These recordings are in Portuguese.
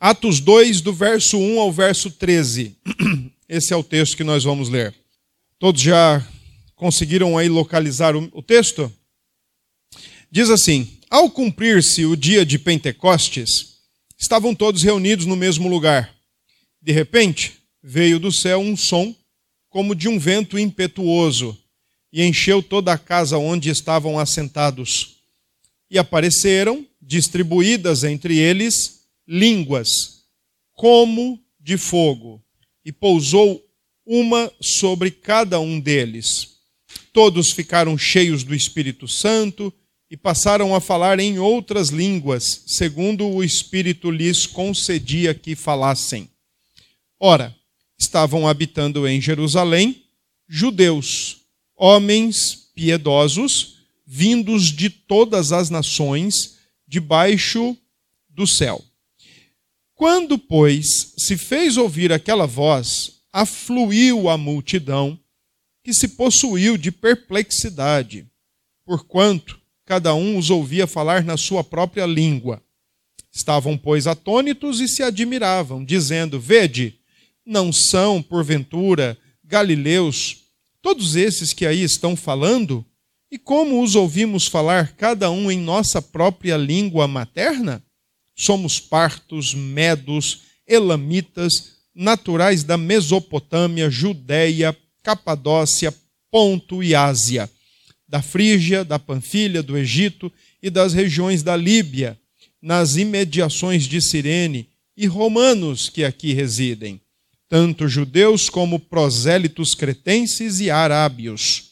Atos 2, do verso 1 ao verso 13. Esse é o texto que nós vamos ler. Todos já conseguiram aí localizar o texto? Diz assim: Ao cumprir-se o dia de Pentecostes, estavam todos reunidos no mesmo lugar. De repente, veio do céu um som, como de um vento impetuoso, e encheu toda a casa onde estavam assentados. E apareceram, distribuídas entre eles, línguas, como de fogo, e pousou uma sobre cada um deles. Todos ficaram cheios do Espírito Santo e passaram a falar em outras línguas, segundo o Espírito lhes concedia que falassem. Ora, estavam habitando em Jerusalém judeus, homens piedosos, vindos de todas as nações, debaixo do céu. Quando, pois, se fez ouvir aquela voz, afluiu a multidão, que se possuiu de perplexidade, porquanto cada um os ouvia falar na sua própria língua. Estavam, pois, atônitos e se admiravam, dizendo: Vede, não são, porventura, galileus todos esses que aí estão falando? E como os ouvimos falar cada um em nossa própria língua materna? Somos partos, medos, elamitas, naturais da Mesopotâmia, Judéia, Capadócia, Ponto e Ásia da Frígia, da Panfilha, do Egito e das regiões da Líbia, nas imediações de Cirene, e romanos que aqui residem, tanto judeus como prosélitos cretenses e arábios.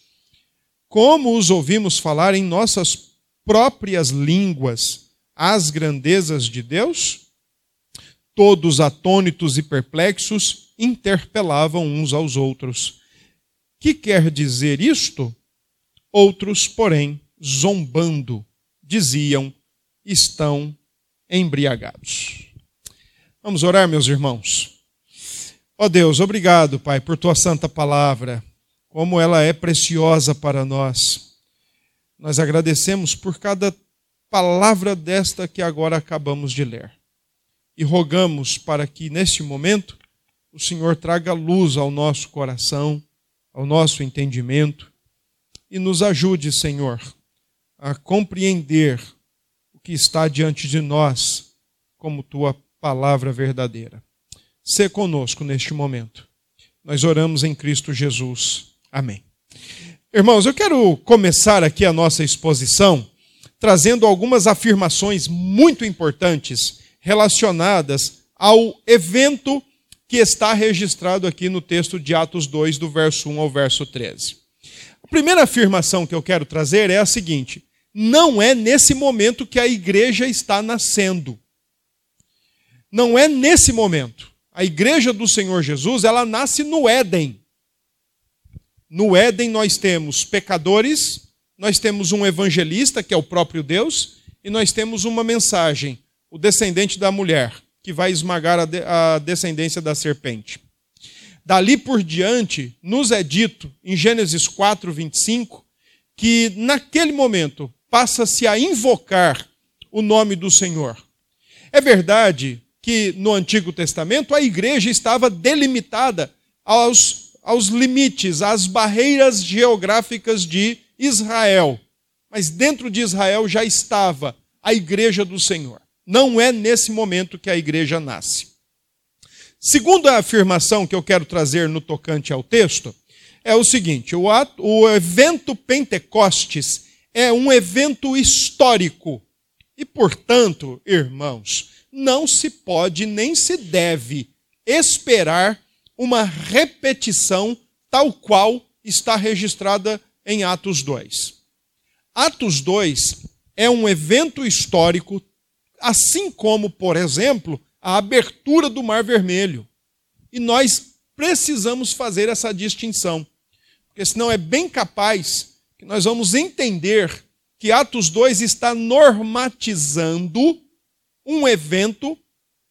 Como os ouvimos falar em nossas próprias línguas as grandezas de Deus? Todos atônitos e perplexos interpelavam uns aos outros. Que quer dizer isto? Outros, porém, zombando, diziam: estão embriagados. Vamos orar, meus irmãos. Ó oh Deus, obrigado, Pai, por tua santa palavra, como ela é preciosa para nós. Nós agradecemos por cada palavra desta que agora acabamos de ler. E rogamos para que, neste momento, o Senhor traga luz ao nosso coração, ao nosso entendimento e nos ajude, Senhor, a compreender o que está diante de nós como tua palavra verdadeira. Se conosco neste momento. Nós oramos em Cristo Jesus. Amém. Irmãos, eu quero começar aqui a nossa exposição trazendo algumas afirmações muito importantes relacionadas ao evento que está registrado aqui no texto de Atos 2, do verso 1 ao verso 13. A primeira afirmação que eu quero trazer é a seguinte: não é nesse momento que a igreja está nascendo. Não é nesse momento. A igreja do Senhor Jesus, ela nasce no Éden. No Éden nós temos pecadores, nós temos um evangelista, que é o próprio Deus, e nós temos uma mensagem, o descendente da mulher, que vai esmagar a, de, a descendência da serpente. Dali por diante, nos é dito, em Gênesis 4, 25, que naquele momento passa-se a invocar o nome do Senhor. É verdade que no Antigo Testamento a igreja estava delimitada aos, aos limites, às barreiras geográficas de Israel. Mas dentro de Israel já estava a igreja do Senhor. Não é nesse momento que a igreja nasce. Segunda afirmação que eu quero trazer no tocante ao texto é o seguinte: o, ato, o evento Pentecostes é um evento histórico. E, portanto, irmãos, não se pode nem se deve esperar uma repetição tal qual está registrada em Atos 2. Atos 2 é um evento histórico, assim como, por exemplo, a abertura do Mar Vermelho. E nós precisamos fazer essa distinção, porque senão é bem capaz que nós vamos entender que Atos 2 está normatizando um evento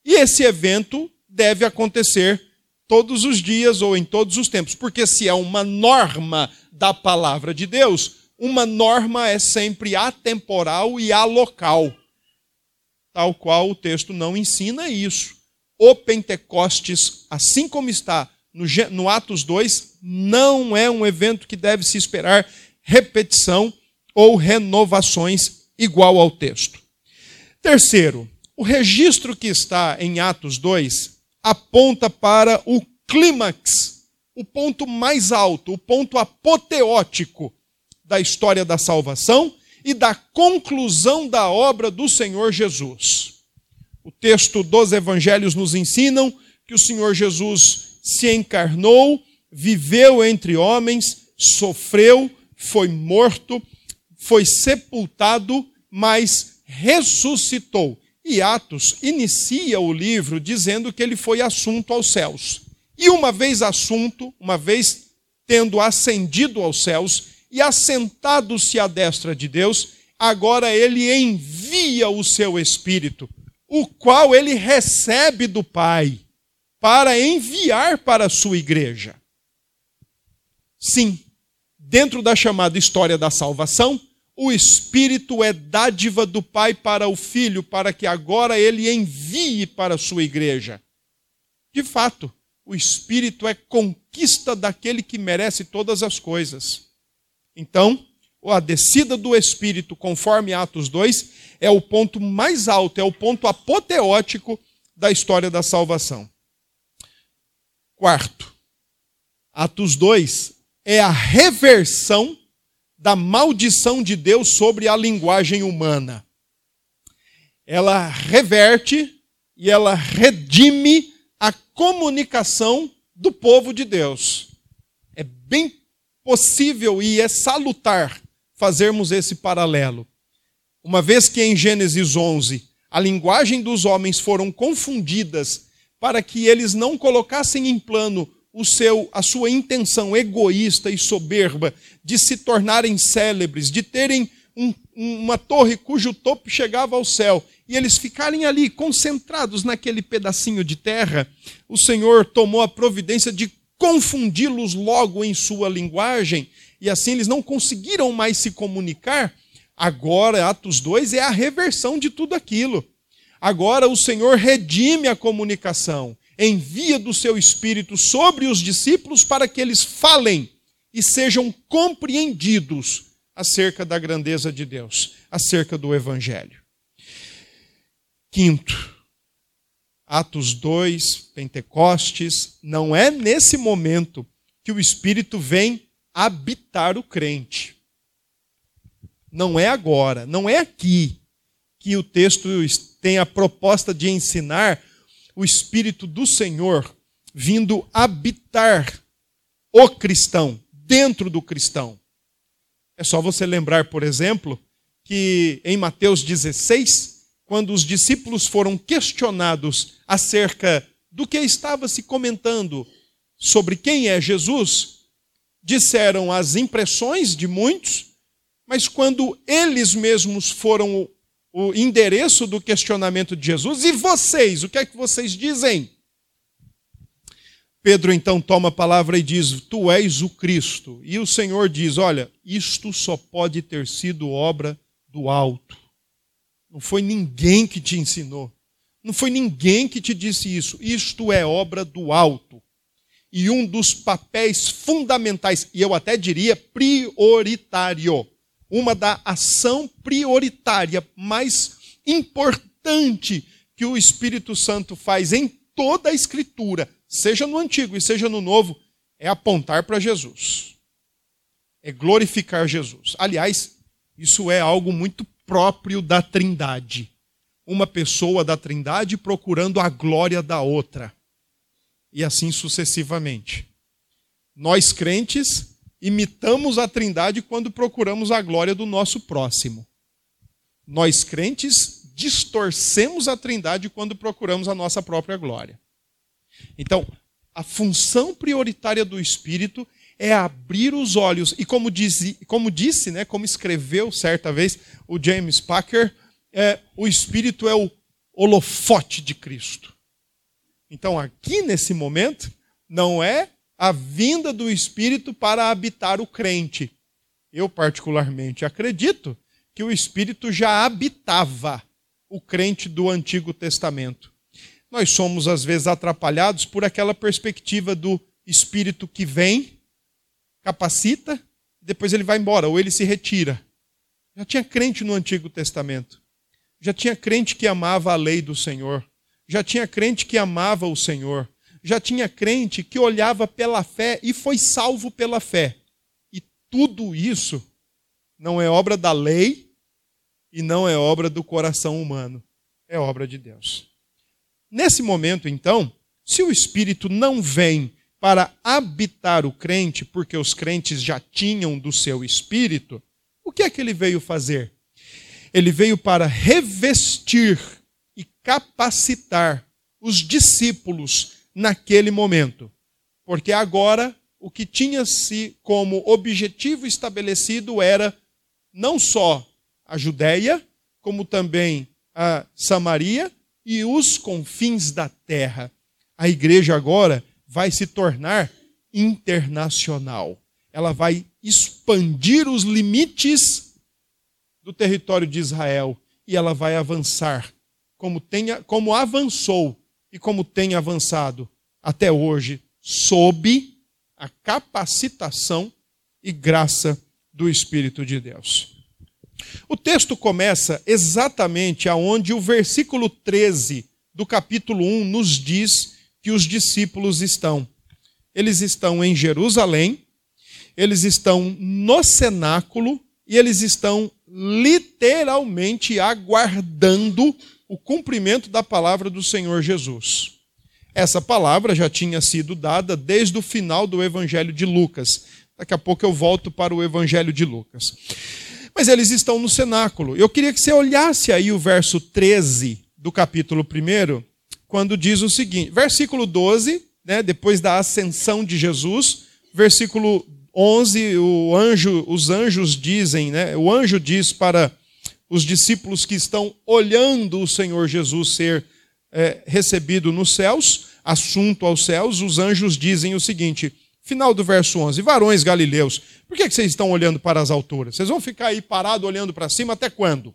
e esse evento deve acontecer todos os dias ou em todos os tempos, porque se é uma norma da palavra de Deus, uma norma é sempre atemporal e alocal tal qual o texto não ensina isso. o Pentecostes, assim como está no, no Atos 2, não é um evento que deve se esperar repetição ou renovações igual ao texto. Terceiro, o registro que está em Atos 2 aponta para o clímax, o ponto mais alto, o ponto apoteótico da história da salvação e da conclusão da obra do Senhor Jesus. O texto dos evangelhos nos ensinam que o Senhor Jesus se encarnou, viveu entre homens, sofreu, foi morto, foi sepultado, mas ressuscitou. E Atos inicia o livro dizendo que ele foi assunto aos céus. E uma vez assunto, uma vez tendo ascendido aos céus e assentado-se à destra de Deus, agora ele envia o seu espírito o qual ele recebe do Pai para enviar para a sua igreja. Sim, dentro da chamada história da salvação, o Espírito é dádiva do Pai para o Filho, para que agora ele envie para a sua igreja. De fato, o Espírito é conquista daquele que merece todas as coisas. Então, a descida do Espírito, conforme Atos 2, é o ponto mais alto, é o ponto apoteótico da história da salvação. Quarto, Atos 2 é a reversão da maldição de Deus sobre a linguagem humana. Ela reverte e ela redime a comunicação do povo de Deus. É bem possível e é salutar fazermos esse paralelo. Uma vez que em Gênesis 11 a linguagem dos homens foram confundidas para que eles não colocassem em plano o seu, a sua intenção egoísta e soberba de se tornarem célebres, de terem um, uma torre cujo topo chegava ao céu, e eles ficarem ali concentrados naquele pedacinho de terra, o Senhor tomou a providência de confundi-los logo em sua linguagem e assim eles não conseguiram mais se comunicar. Agora, Atos 2 é a reversão de tudo aquilo. Agora o Senhor redime a comunicação, envia do seu espírito sobre os discípulos para que eles falem e sejam compreendidos acerca da grandeza de Deus, acerca do evangelho. Quinto, Atos 2, Pentecostes, não é nesse momento que o Espírito vem habitar o crente. Não é agora, não é aqui que o texto tem a proposta de ensinar o Espírito do Senhor vindo habitar o cristão, dentro do cristão. É só você lembrar, por exemplo, que em Mateus 16, quando os discípulos foram questionados acerca do que estava se comentando sobre quem é Jesus, disseram as impressões de muitos, mas quando eles mesmos foram o, endereço do questionamento de Jesus, e vocês, o que é que vocês dizem? Pedro então toma a palavra e diz: Tu és o Cristo. E o Senhor diz: Olha, isto só pode ter sido obra do alto. Não foi ninguém que te ensinou. Não foi ninguém que te disse isso. Isto é obra do alto e um dos papéis fundamentais, e eu até diria prioritário, uma da ação prioritária mais importante que o Espírito Santo faz em toda a Escritura, seja no Antigo e seja no Novo, é apontar para Jesus. É glorificar Jesus. Aliás, isso é algo muito próprio da Trindade. Uma pessoa da Trindade procurando a glória da outra e assim sucessivamente. Nós crentes imitamos a Trindade quando procuramos a glória do nosso próximo. Nós crentes distorcemos a Trindade quando procuramos a nossa própria glória. Então, a função prioritária do Espírito é abrir os olhos. E como disse, como disse né, como escreveu certa vez o James Packer, é, o Espírito é o holofote de Cristo. Então, aqui nesse momento, não é a vinda do Espírito para habitar o crente. Eu, particularmente, acredito que o Espírito já habitava o crente do Antigo Testamento. nós somos às vezes atrapalhados por aquela perspectiva do espírito que vem, capacita, depois ele vai embora ou ele se retira. Já tinha crente no Antigo Testamento. Já tinha crente que amava a lei do Senhor. Já tinha crente que amava o Senhor. Já tinha crente que olhava pela fé e foi salvo pela fé. E tudo isso não é obra da lei e não é obra do coração humano. É obra de Deus. Nesse momento, então, se o Espírito não vem para habitar o crente, porque os crentes já tinham do seu espírito, o que é que ele veio fazer? Ele veio para revestir e capacitar os discípulos naquele momento. Porque agora o que tinha-se como objetivo estabelecido era não só a Judéia, como também a Samaria e os confins da terra. A igreja agora vai se tornar internacional. Ela vai expandir os limites do território de Israel e ela vai avançar como, tenha, como avançou e como tem avançado até hoje, sob a capacitação e graça do Espírito de Deus. O texto começa exatamente aonde o versículo 13 do capítulo 1 nos diz que os discípulos estão. Eles estão em Jerusalém, eles estão no cenáculo e eles estão literalmente aguardando o cumprimento da palavra do Senhor Jesus. Essa palavra já tinha sido dada desde o final do Evangelho de Lucas. Daqui a pouco eu volto para o Evangelho de Lucas. Mas eles estão no cenáculo. Eu queria que você olhasse aí o verso 13 do capítulo 1 quando diz o seguinte, versículo 12, né, depois da ascensão de Jesus, versículo 11, o anjo, os anjos dizem, né, o anjo diz para os discípulos que estão olhando o Senhor Jesus ser é, recebido nos céus, assunto aos céus, os anjos dizem o seguinte, final do verso 11, varões galileus, por que, que vocês estão olhando para as alturas? Vocês vão ficar aí parados olhando para cima até quando?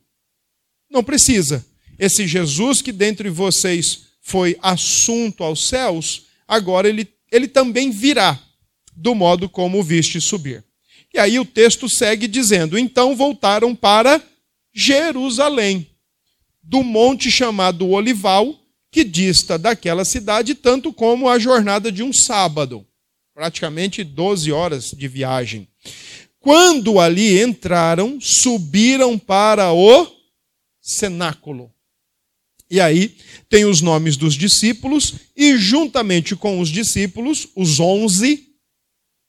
Não precisa. Esse Jesus que dentre vocês foi assunto aos céus, agora ele, ele também virá, do modo como o viste subir. E aí o texto segue dizendo: Então voltaram para Jerusalém, do monte chamado Olival, que dista daquela cidade tanto como a jornada de um sábado, praticamente 12 horas de viagem. Quando ali entraram, subiram para o cenáculo. E aí tem os nomes dos discípulos, e juntamente com os discípulos, os onze,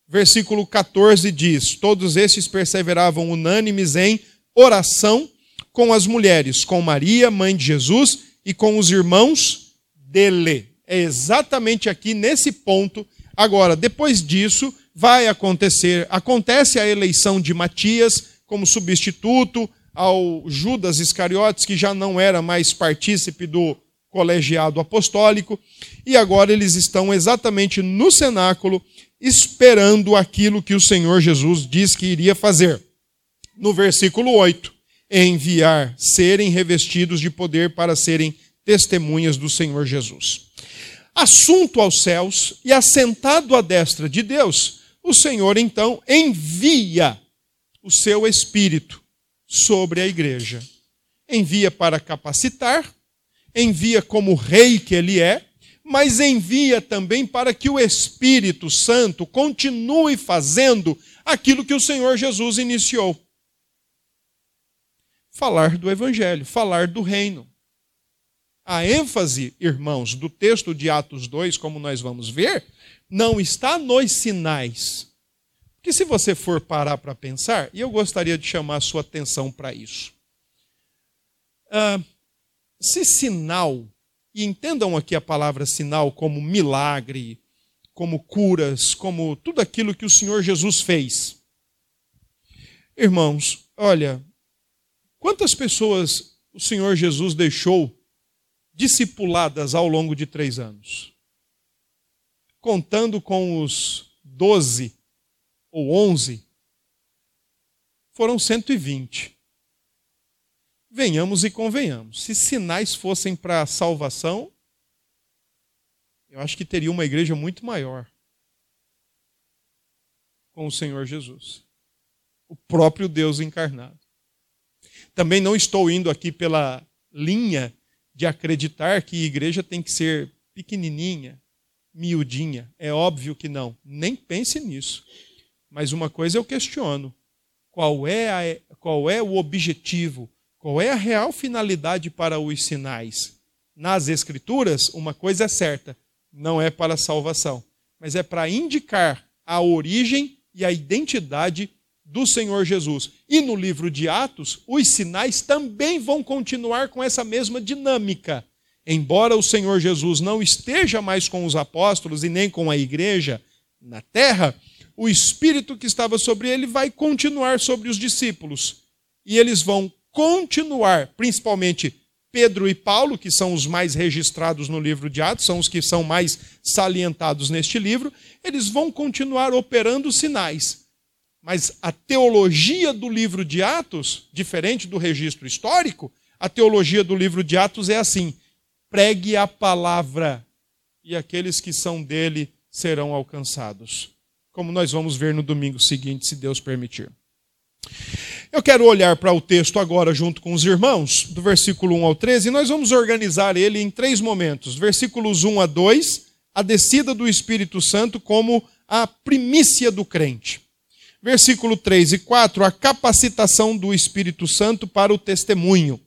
versículo 14 diz: Todos estes perseveravam unânimes em oração com as mulheres, com Maria, mãe de Jesus, e com os irmãos dele. É exatamente aqui nesse ponto. Agora, depois disso, vai acontecer, acontece a eleição de Matias como substituto, ao Judas Iscariotes, que já não era mais partícipe do colegiado apostólico, e agora eles estão exatamente no cenáculo, esperando aquilo que o Senhor Jesus diz que iria fazer. No versículo 8, enviar serem revestidos de poder para serem testemunhas do Senhor Jesus. Assunto aos céus e assentado à destra de Deus, o Senhor então envia o seu Espírito sobre a igreja. Envia para capacitar, envia como rei que ele é, mas envia também para que o Espírito Santo continue fazendo aquilo que o Senhor Jesus iniciou. Falar do Evangelho, falar do reino. A ênfase, irmãos, do texto de Atos 2, como nós vamos ver, não está nos sinais, que se você for parar para pensar, e eu gostaria de chamar a sua atenção para isso. Uh, se sinal, e entendam aqui a palavra sinal como milagre, como curas, como tudo aquilo que o Senhor Jesus fez. Irmãos, olha, quantas pessoas o Senhor Jesus deixou discipuladas ao longo de três anos? Contando com os doze ou 11, foram 120. Venhamos e convenhamos. Se sinais fossem para a salvação, eu acho que teria uma igreja muito maior com o Senhor Jesus, o próprio Deus encarnado. Também não estou indo aqui pela linha de acreditar que a igreja tem que ser pequenininha, miudinha. É óbvio que não. Nem pense nisso. Mas uma coisa eu questiono: qual é, a, qual é o objetivo, qual é a real finalidade para os sinais? Nas Escrituras, uma coisa é certa: não é para salvação, mas é para indicar a origem e a identidade do Senhor Jesus. E no livro de Atos, os sinais também vão continuar com essa mesma dinâmica. Embora o Senhor Jesus não esteja mais com os apóstolos e nem com a igreja na terra, o Espírito que estava sobre ele vai continuar sobre os discípulos. E eles vão continuar, principalmente Pedro e Paulo, que são os mais registrados no livro de Atos, são os que são mais salientados neste livro, eles vão continuar operando sinais. Mas a teologia do livro de Atos, diferente do registro histórico, a teologia do livro de Atos é assim: pregue a palavra, e aqueles que são dele serão alcançados como nós vamos ver no domingo seguinte, se Deus permitir. Eu quero olhar para o texto agora junto com os irmãos, do versículo 1 ao 13, e nós vamos organizar ele em três momentos. Versículos 1 a 2, a descida do Espírito Santo como a primícia do crente. Versículo 3 e 4, a capacitação do Espírito Santo para o testemunho.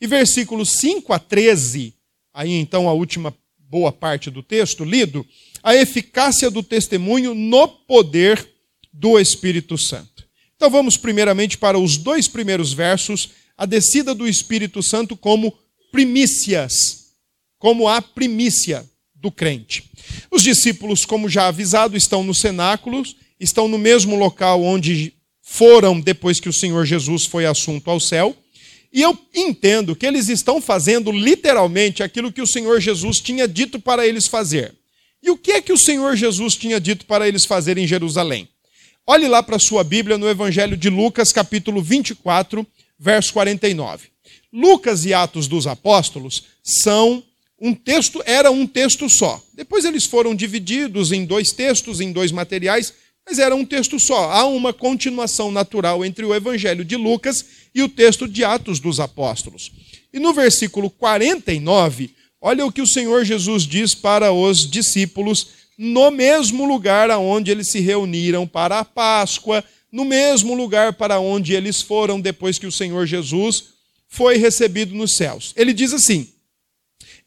E versículos 5 a 13, aí então a última boa parte do texto lido, a eficácia do testemunho no poder do Espírito Santo. Então vamos primeiramente para os dois primeiros versos, a descida do Espírito Santo como primícias, como a primícia do crente. Os discípulos, como já avisado, estão no cenáculo, estão no mesmo local onde foram depois que o Senhor Jesus foi assunto ao céu. E eu entendo que eles estão fazendo literalmente aquilo que o Senhor Jesus tinha dito para eles fazer. E o que é que o Senhor Jesus tinha dito para eles fazerem em Jerusalém? Olhe lá para a sua Bíblia no Evangelho de Lucas, capítulo 24, verso 49. Lucas e Atos dos Apóstolos são um texto, era um texto só. Depois eles foram divididos em dois textos, em dois materiais, mas era um texto só. Há uma continuação natural entre o Evangelho de Lucas e o texto de Atos dos Apóstolos. E no versículo 49, Olha o que o Senhor Jesus diz para os discípulos no mesmo lugar aonde eles se reuniram para a Páscoa, no mesmo lugar para onde eles foram depois que o Senhor Jesus foi recebido nos céus. Ele diz assim: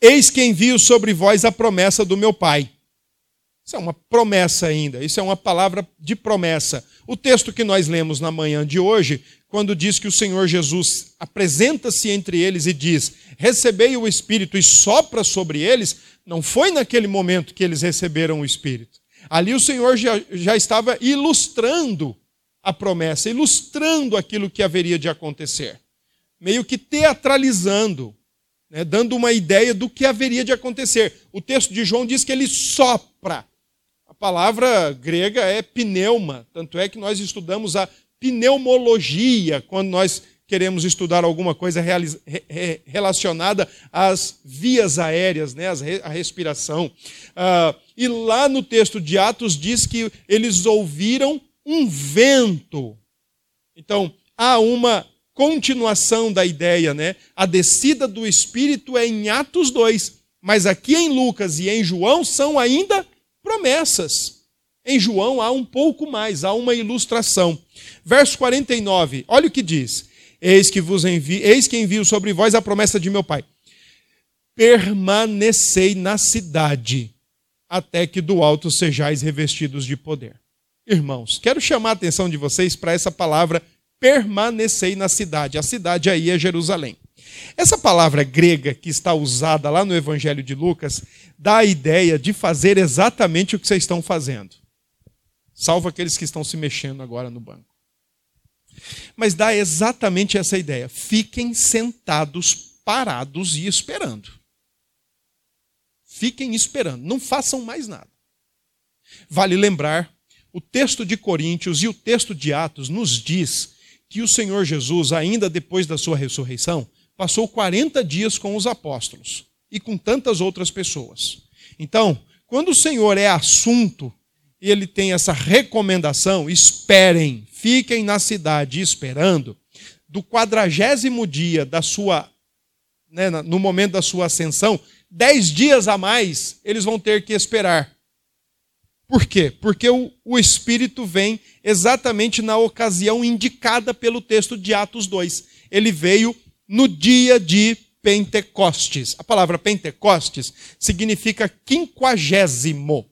Eis que envio sobre vós a promessa do meu Pai. Isso é uma promessa ainda, isso é uma palavra de promessa. O texto que nós lemos na manhã de hoje quando diz que o Senhor Jesus apresenta-se entre eles e diz: Recebei o Espírito e sopra sobre eles, não foi naquele momento que eles receberam o Espírito. Ali o Senhor já, já estava ilustrando a promessa, ilustrando aquilo que haveria de acontecer, meio que teatralizando, né, dando uma ideia do que haveria de acontecer. O texto de João diz que ele sopra. Palavra grega é pneuma, tanto é que nós estudamos a pneumologia, quando nós queremos estudar alguma coisa relacionada às vias aéreas, né, a respiração. Uh, e lá no texto de Atos diz que eles ouviram um vento. Então, há uma continuação da ideia, né? A descida do Espírito é em Atos 2, mas aqui em Lucas e em João são ainda promessas. Em João há um pouco mais, há uma ilustração. Verso 49, olha o que diz: Eis que vos envio, eis que envio sobre vós a promessa de meu Pai. Permanecei na cidade, até que do alto sejais revestidos de poder. Irmãos, quero chamar a atenção de vocês para essa palavra permanecei na cidade. A cidade aí é Jerusalém. Essa palavra grega que está usada lá no Evangelho de Lucas dá a ideia de fazer exatamente o que vocês estão fazendo salvo aqueles que estão se mexendo agora no banco. Mas dá exatamente essa ideia: fiquem sentados, parados e esperando. Fiquem esperando, não façam mais nada. Vale lembrar, o texto de Coríntios e o texto de Atos nos diz que o Senhor Jesus, ainda depois da sua ressurreição, passou 40 dias com os apóstolos e com tantas outras pessoas. Então, quando o Senhor é assunto, ele tem essa recomendação: esperem, fiquem na cidade esperando. Do quadragésimo dia da sua, né, no momento da sua ascensão, dez dias a mais eles vão ter que esperar. Por quê? Porque o, o Espírito vem exatamente na ocasião indicada pelo texto de Atos 2. Ele veio no dia de Pentecostes. A palavra Pentecostes significa quinquagésimo.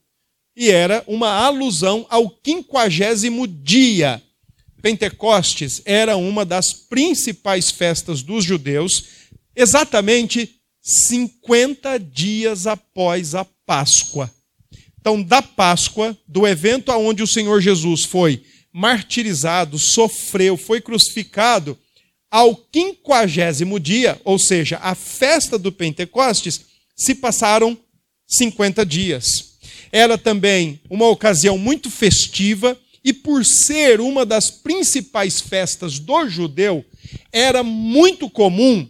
E era uma alusão ao quinquagésimo dia. Pentecostes era uma das principais festas dos judeus, exatamente 50 dias após a Páscoa. Então, da Páscoa, do evento aonde o Senhor Jesus foi martirizado, sofreu, foi crucificado, ao quinquagésimo dia, ou seja, a festa do Pentecostes, se passaram 50 dias. Era também uma ocasião muito festiva, e por ser uma das principais festas do judeu, era muito comum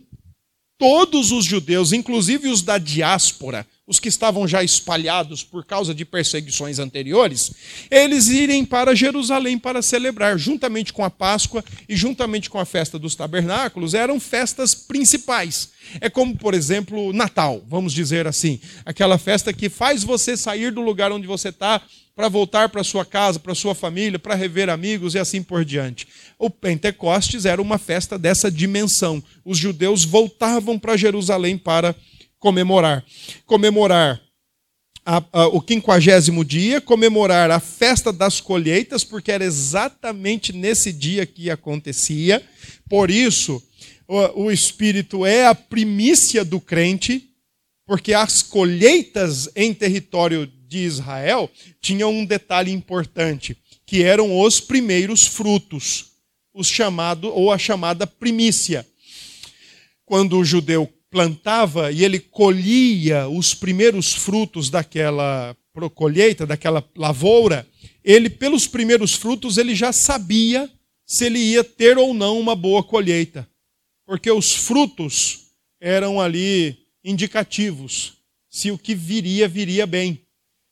todos os judeus, inclusive os da diáspora, os que estavam já espalhados por causa de perseguições anteriores, eles irem para Jerusalém para celebrar, juntamente com a Páscoa e juntamente com a festa dos tabernáculos, eram festas principais. É como, por exemplo, Natal, vamos dizer assim, aquela festa que faz você sair do lugar onde você está para voltar para sua casa, para sua família, para rever amigos e assim por diante. O Pentecostes era uma festa dessa dimensão. Os judeus voltavam para Jerusalém para celebrar comemorar. Comemorar a, a, o quinquagésimo dia, comemorar a festa das colheitas, porque era exatamente nesse dia que acontecia. Por isso, o, o Espírito é a primícia do crente, porque as colheitas em território de Israel tinham um detalhe importante, que eram os primeiros frutos, os chamado ou a chamada primícia. Quando o judeu plantava e ele colhia os primeiros frutos daquela colheita, daquela lavoura, ele pelos primeiros frutos ele já sabia se ele ia ter ou não uma boa colheita, porque os frutos eram ali indicativos se o que viria viria bem.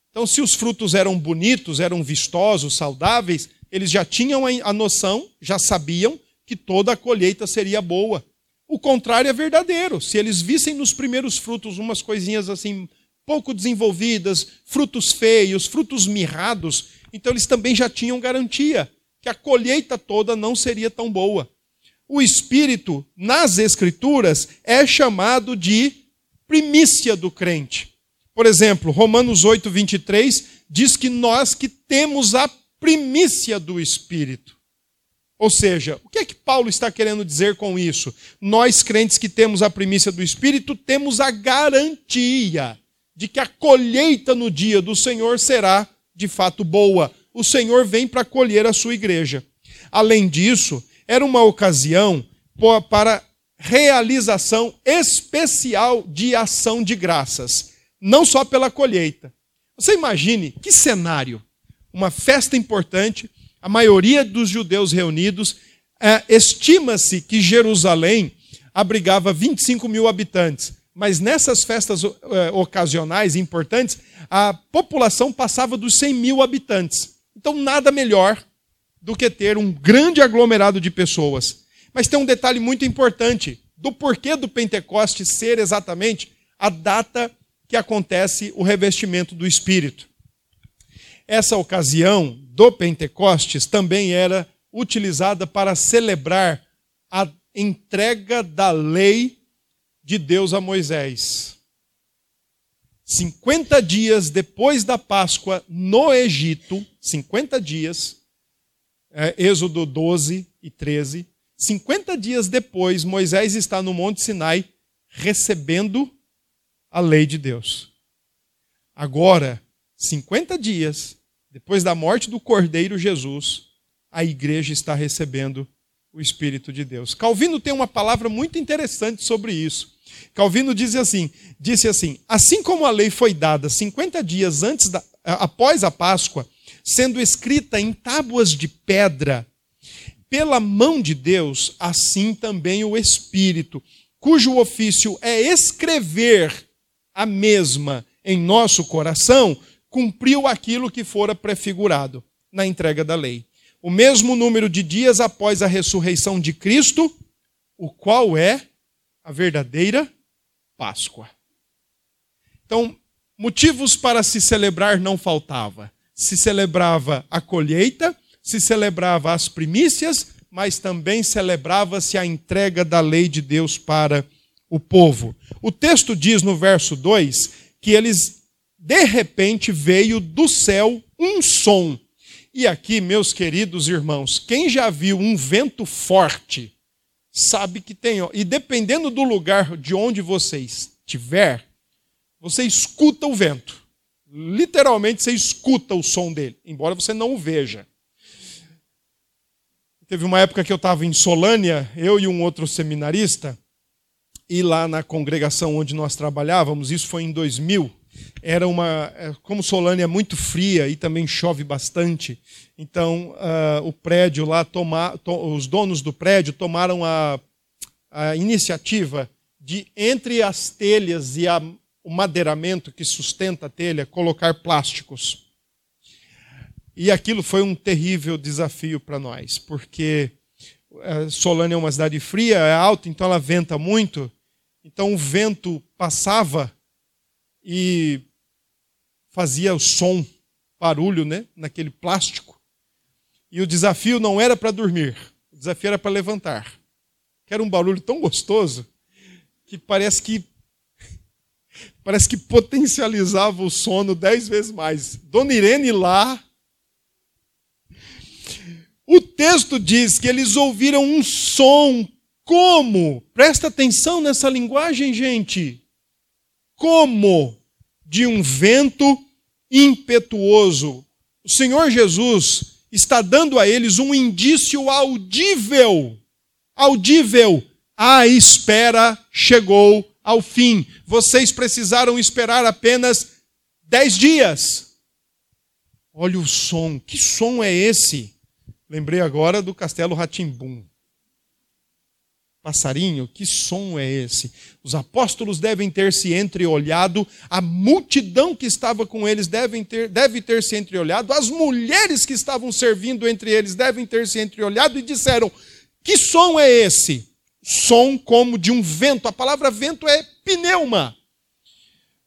Então, se os frutos eram bonitos, eram vistosos, saudáveis, eles já tinham a noção, já sabiam que toda a colheita seria boa. O contrário é verdadeiro. Se eles vissem nos primeiros frutos umas coisinhas assim pouco desenvolvidas, frutos feios, frutos mirrados, então eles também já tinham garantia que a colheita toda não seria tão boa. O espírito nas escrituras é chamado de primícia do crente. Por exemplo, Romanos 8, 23 diz que nós que temos a primícia do espírito. Ou seja, o que é que Paulo está querendo dizer com isso? Nós, crentes que temos a primícia do Espírito, temos a garantia de que a colheita no dia do Senhor será de fato boa. O Senhor vem para colher a sua igreja. Além disso, era uma ocasião para realização especial de ação de graças, não só pela colheita. Você imagine que cenário! Uma festa importante a maioria dos judeus reunidos, é, estima-se que Jerusalém abrigava 25 mil habitantes. Mas nessas festas é, ocasionais importantes, a população passava dos 100 mil habitantes. Então, nada melhor do que ter um grande aglomerado de pessoas. Mas tem um detalhe muito importante do porquê do Pentecoste ser exatamente a data que acontece o revestimento do Espírito. Essa ocasião do Pentecostes também era utilizada para celebrar a entrega da lei de Deus a Moisés. 50 dias depois da Páscoa no Egito, 50 dias, é, Êxodo 12 e 13, 50 dias depois, Moisés está no Monte Sinai recebendo a lei de Deus. Agora, 50 dias depois da morte do Cordeiro Jesus, a igreja está recebendo o Espírito de Deus. Calvino tem uma palavra muito interessante sobre isso. Calvino diz assim, disse assim: assim como a lei foi dada 50 dias antes da, após a Páscoa, sendo escrita em tábuas de pedra, pela mão de Deus, assim também o Espírito, cujo ofício é escrever a mesma em nosso coração, cumpriu aquilo que fora prefigurado na entrega da lei. O mesmo número de dias após a ressurreição de Cristo, o qual é a verdadeira Páscoa. Então, motivos para se celebrar não faltava. Se celebrava a colheita, se celebrava as primícias, mas também celebrava-se a entrega da lei de Deus para o povo. O texto diz no verso 2 que eles, de repente, veio do céu um som. E aqui, meus queridos irmãos, quem já viu um vento forte, sabe que tem. E dependendo do lugar de onde você estiver, você escuta o vento. Literalmente, você escuta o som dele, embora você não o veja. Teve uma época que eu estava em Solânia, eu e um outro seminarista, e lá na congregação onde nós trabalhávamos, isso foi em 2000, era uma. É, como Solânia é muito fria e também chove bastante, então uh, o prédio lá, toma, to, os donos do prédio tomaram a, a iniciativa de, entre as telhas e a, o madeiramento que sustenta a telha, colocar plásticos. E aquilo foi um terrível desafio para nós, porque eh, Solânia é uma cidade fria, é alta, então ela venta muito. Então o vento passava e fazia o som, barulho, né, naquele plástico. E o desafio não era para dormir, o desafio era para levantar. Que era um barulho tão gostoso que parece que parece que potencializava o sono dez vezes mais. Dona Irene lá o texto diz que eles ouviram um som como? Presta atenção nessa linguagem, gente. Como de um vento impetuoso. O Senhor Jesus está dando a eles um indício audível. Audível. A espera chegou ao fim. Vocês precisaram esperar apenas dez dias. Olha o som. Que som é esse? Lembrei agora do Castelo Ratimbum. Passarinho, que som é esse? Os apóstolos devem ter se entreolhado, a multidão que estava com eles devem ter, deve ter se entreolhado, as mulheres que estavam servindo entre eles devem ter se entreolhado e disseram: Que som é esse? Som como de um vento. A palavra vento é pneuma.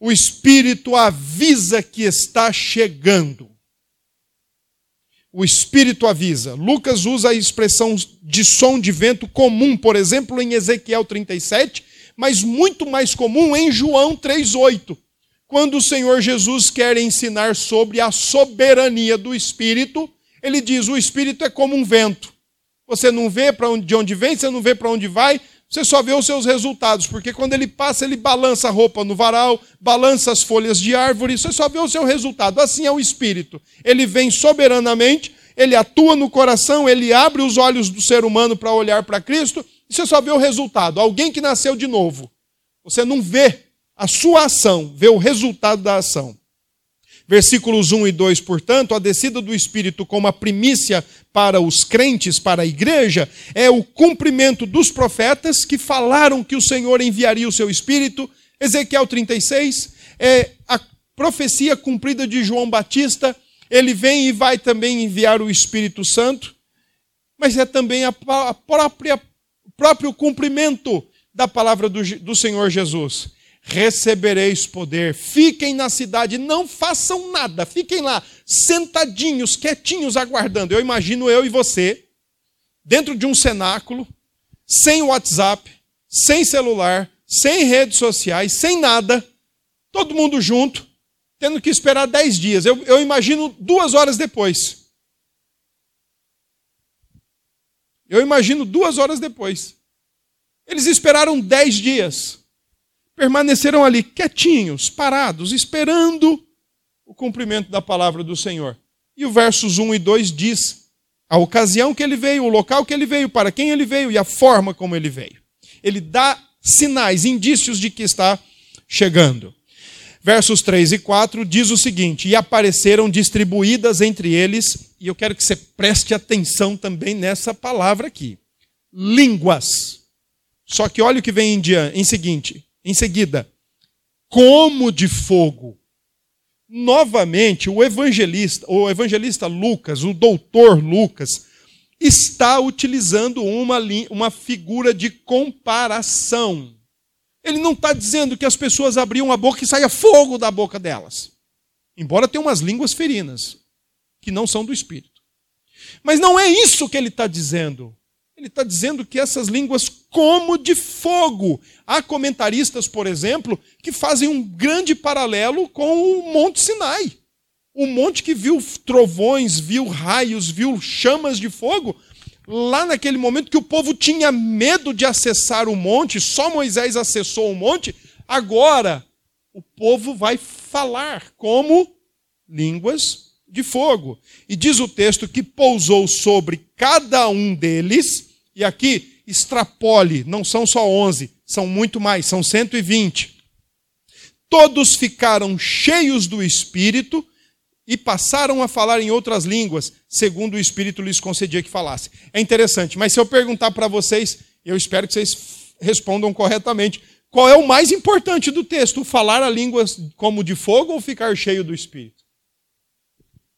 O Espírito avisa que está chegando o Espírito avisa. Lucas usa a expressão de som de vento comum, por exemplo, em Ezequiel 37, mas muito mais comum em João 3,8, quando o Senhor Jesus quer ensinar sobre a soberania do Espírito, ele diz: o Espírito é como um vento. Você não vê para de onde vem, você não vê para onde vai, você só vê os seus resultados, porque quando ele passa, ele balança a roupa no varal, balança as folhas de árvore, você só vê o seu resultado. Assim é o Espírito. Ele vem soberanamente, ele atua no coração, ele abre os olhos do ser humano para olhar para Cristo, e você só vê o resultado. Alguém que nasceu de novo. Você não vê a sua ação, vê o resultado da ação. Versículos 1 e 2, portanto, a descida do Espírito como a primícia para os crentes, para a igreja, é o cumprimento dos profetas que falaram que o Senhor enviaria o seu Espírito. Ezequiel 36 é a profecia cumprida de João Batista. Ele vem e vai também enviar o Espírito Santo, mas é também a própria, próprio cumprimento da palavra do, do Senhor Jesus recebereis poder. Fiquem na cidade, não façam nada, fiquem lá, sentadinhos, quietinhos, aguardando. Eu imagino eu e você, dentro de um cenáculo, sem WhatsApp, sem celular, sem redes sociais, sem nada, todo mundo junto, tendo que esperar dez dias. Eu, eu imagino duas horas depois. Eu imagino duas horas depois. Eles esperaram dez dias permaneceram ali quietinhos, parados, esperando o cumprimento da palavra do Senhor. E o versos 1 e 2 diz a ocasião que ele veio, o local que ele veio, para quem ele veio e a forma como ele veio. Ele dá sinais, indícios de que está chegando. Versos 3 e 4 diz o seguinte: E apareceram distribuídas entre eles, e eu quero que você preste atenção também nessa palavra aqui: línguas. Só que olha o que vem em, dia, em seguinte: em seguida, como de fogo. novamente, o evangelista, o evangelista Lucas, o doutor Lucas, está utilizando uma, uma figura de comparação. Ele não está dizendo que as pessoas abriam a boca e saia fogo da boca delas. Embora tenha umas línguas ferinas, que não são do Espírito. Mas não é isso que ele está dizendo. Ele está dizendo que essas línguas, como de fogo. Há comentaristas, por exemplo, que fazem um grande paralelo com o Monte Sinai. O monte que viu trovões, viu raios, viu chamas de fogo, lá naquele momento que o povo tinha medo de acessar o monte, só Moisés acessou o monte, agora o povo vai falar como línguas de fogo. E diz o texto que pousou sobre cada um deles, e aqui extrapole, não são só 11, são muito mais, são 120. Todos ficaram cheios do Espírito e passaram a falar em outras línguas, segundo o Espírito lhes concedia que falasse. É interessante, mas se eu perguntar para vocês, eu espero que vocês respondam corretamente, qual é o mais importante do texto? Falar a língua como de fogo ou ficar cheio do Espírito?